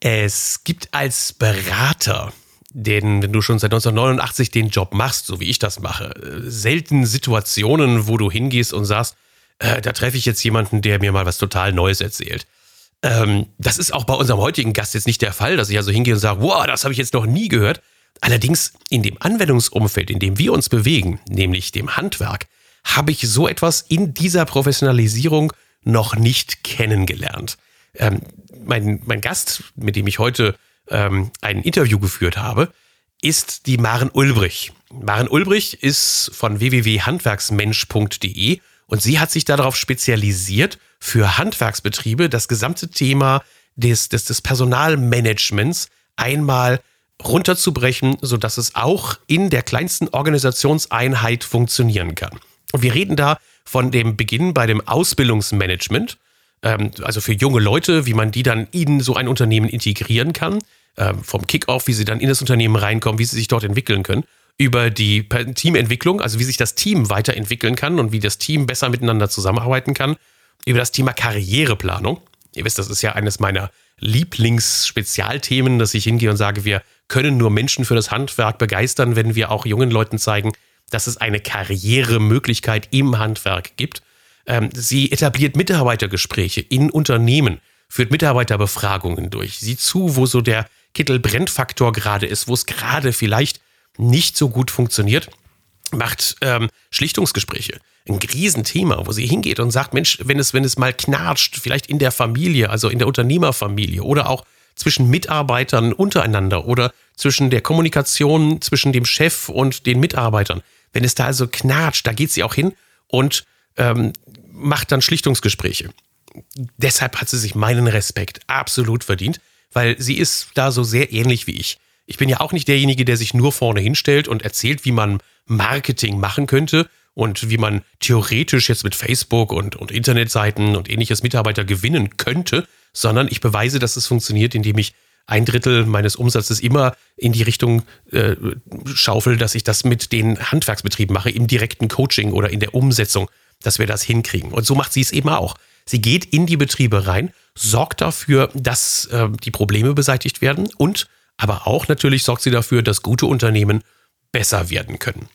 Es gibt als Berater, den, wenn du schon seit 1989 den Job machst, so wie ich das mache, selten Situationen, wo du hingehst und sagst, äh, da treffe ich jetzt jemanden, der mir mal was total Neues erzählt. Ähm, das ist auch bei unserem heutigen Gast jetzt nicht der Fall, dass ich also hingehe und sage, wow, das habe ich jetzt noch nie gehört. Allerdings in dem Anwendungsumfeld, in dem wir uns bewegen, nämlich dem Handwerk, habe ich so etwas in dieser Professionalisierung noch nicht kennengelernt. Ähm, mein, mein Gast, mit dem ich heute ähm, ein Interview geführt habe, ist die Maren Ulbrich. Maren Ulbrich ist von www.handwerksmensch.de und sie hat sich darauf spezialisiert, für Handwerksbetriebe das gesamte Thema des, des, des Personalmanagements einmal runterzubrechen, sodass es auch in der kleinsten Organisationseinheit funktionieren kann. Und wir reden da von dem Beginn bei dem Ausbildungsmanagement, ähm, also für junge Leute, wie man die dann in so ein Unternehmen integrieren kann, ähm, vom Kickoff, wie sie dann in das Unternehmen reinkommen, wie sie sich dort entwickeln können, über die Teamentwicklung, also wie sich das Team weiterentwickeln kann und wie das Team besser miteinander zusammenarbeiten kann, über das Thema Karriereplanung. Ihr wisst, das ist ja eines meiner Lieblingsspezialthemen, dass ich hingehe und sage, wir können nur Menschen für das Handwerk begeistern, wenn wir auch jungen Leuten zeigen, dass es eine Karrieremöglichkeit im Handwerk gibt. Ähm, sie etabliert Mitarbeitergespräche in Unternehmen, führt Mitarbeiterbefragungen durch, sieht zu, wo so der Kittelbrennfaktor gerade ist, wo es gerade vielleicht nicht so gut funktioniert, macht ähm, Schlichtungsgespräche. Ein Riesenthema, wo sie hingeht und sagt, Mensch, wenn es, wenn es mal knatscht, vielleicht in der Familie, also in der Unternehmerfamilie oder auch zwischen Mitarbeitern untereinander oder zwischen der Kommunikation zwischen dem Chef und den Mitarbeitern, wenn es da also knatscht, da geht sie auch hin und ähm, macht dann Schlichtungsgespräche. Deshalb hat sie sich meinen Respekt absolut verdient, weil sie ist da so sehr ähnlich wie ich. Ich bin ja auch nicht derjenige, der sich nur vorne hinstellt und erzählt, wie man Marketing machen könnte und wie man theoretisch jetzt mit Facebook und, und Internetseiten und ähnliches Mitarbeiter gewinnen könnte, sondern ich beweise, dass es funktioniert, indem ich ein Drittel meines Umsatzes immer in die Richtung äh, schaufel, dass ich das mit den Handwerksbetrieben mache, im direkten Coaching oder in der Umsetzung, dass wir das hinkriegen. Und so macht sie es eben auch. Sie geht in die Betriebe rein, sorgt dafür, dass äh, die Probleme beseitigt werden und aber auch natürlich sorgt sie dafür, dass gute Unternehmen besser werden können.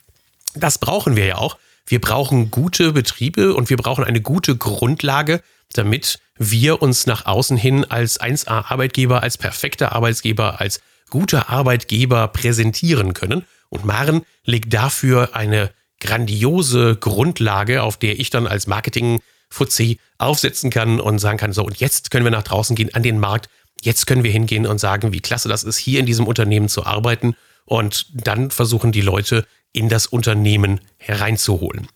Das brauchen wir ja auch. Wir brauchen gute Betriebe und wir brauchen eine gute Grundlage, damit wir uns nach außen hin als 1A-Arbeitgeber, als perfekter Arbeitgeber, als guter Arbeitgeber präsentieren können. Und Maren legt dafür eine grandiose Grundlage, auf der ich dann als Marketing-Fuzzi aufsetzen kann und sagen kann, so, und jetzt können wir nach draußen gehen an den Markt. Jetzt können wir hingehen und sagen, wie klasse das ist, hier in diesem Unternehmen zu arbeiten. Und dann versuchen die Leute in das Unternehmen hereinzuholen.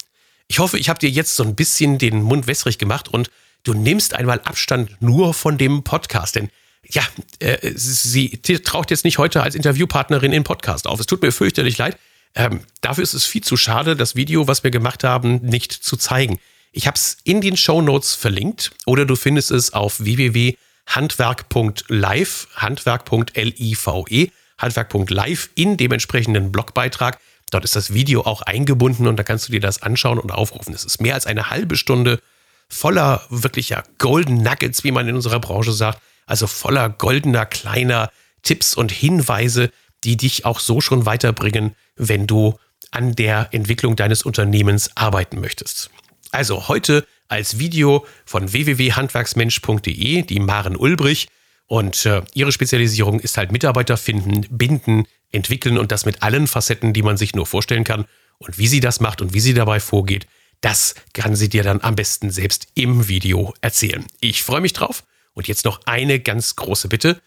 Ich hoffe, ich habe dir jetzt so ein bisschen den Mund wässrig gemacht und du nimmst einmal Abstand nur von dem Podcast, denn ja, äh, sie taucht jetzt nicht heute als Interviewpartnerin im Podcast auf. Es tut mir fürchterlich leid. Ähm, dafür ist es viel zu schade, das Video, was wir gemacht haben, nicht zu zeigen. Ich habe es in den Show Notes verlinkt oder du findest es auf www.handwerk.live, handwerk.live, handwerk.live in dem entsprechenden Blogbeitrag. Dort ist das Video auch eingebunden und da kannst du dir das anschauen und aufrufen. Es ist mehr als eine halbe Stunde voller wirklicher Golden Nuggets, wie man in unserer Branche sagt. Also voller goldener kleiner Tipps und Hinweise, die dich auch so schon weiterbringen, wenn du an der Entwicklung deines Unternehmens arbeiten möchtest. Also heute als Video von www.handwerksmensch.de die Maren Ulbrich und äh, ihre Spezialisierung ist halt Mitarbeiter finden, binden, entwickeln und das mit allen Facetten, die man sich nur vorstellen kann. Und wie sie das macht und wie sie dabei vorgeht, das kann sie dir dann am besten selbst im Video erzählen. Ich freue mich drauf. Und jetzt noch eine ganz große Bitte.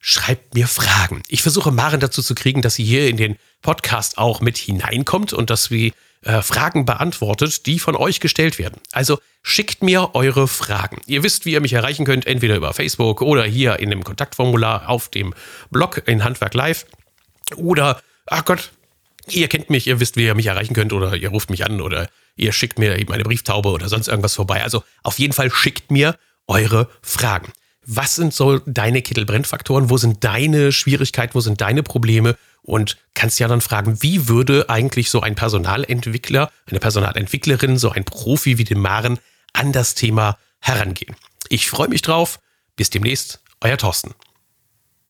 Schreibt mir Fragen. Ich versuche Maren dazu zu kriegen, dass sie hier in den Podcast auch mit hineinkommt und dass wir äh, Fragen beantwortet, die von euch gestellt werden. Also schickt mir eure Fragen. Ihr wisst, wie ihr mich erreichen könnt, entweder über Facebook oder hier in dem Kontaktformular auf dem Blog in Handwerk Live oder, ach Gott, ihr kennt mich, ihr wisst, wie ihr mich erreichen könnt oder ihr ruft mich an oder ihr schickt mir eben eine Brieftaube oder sonst irgendwas vorbei. Also auf jeden Fall schickt mir eure Fragen. Was sind so deine Kittelbrennfaktoren? Wo sind deine Schwierigkeiten? Wo sind deine Probleme? Und kannst ja dann fragen, wie würde eigentlich so ein Personalentwickler, eine Personalentwicklerin, so ein Profi wie den Maren an das Thema herangehen? Ich freue mich drauf. Bis demnächst, euer Thorsten.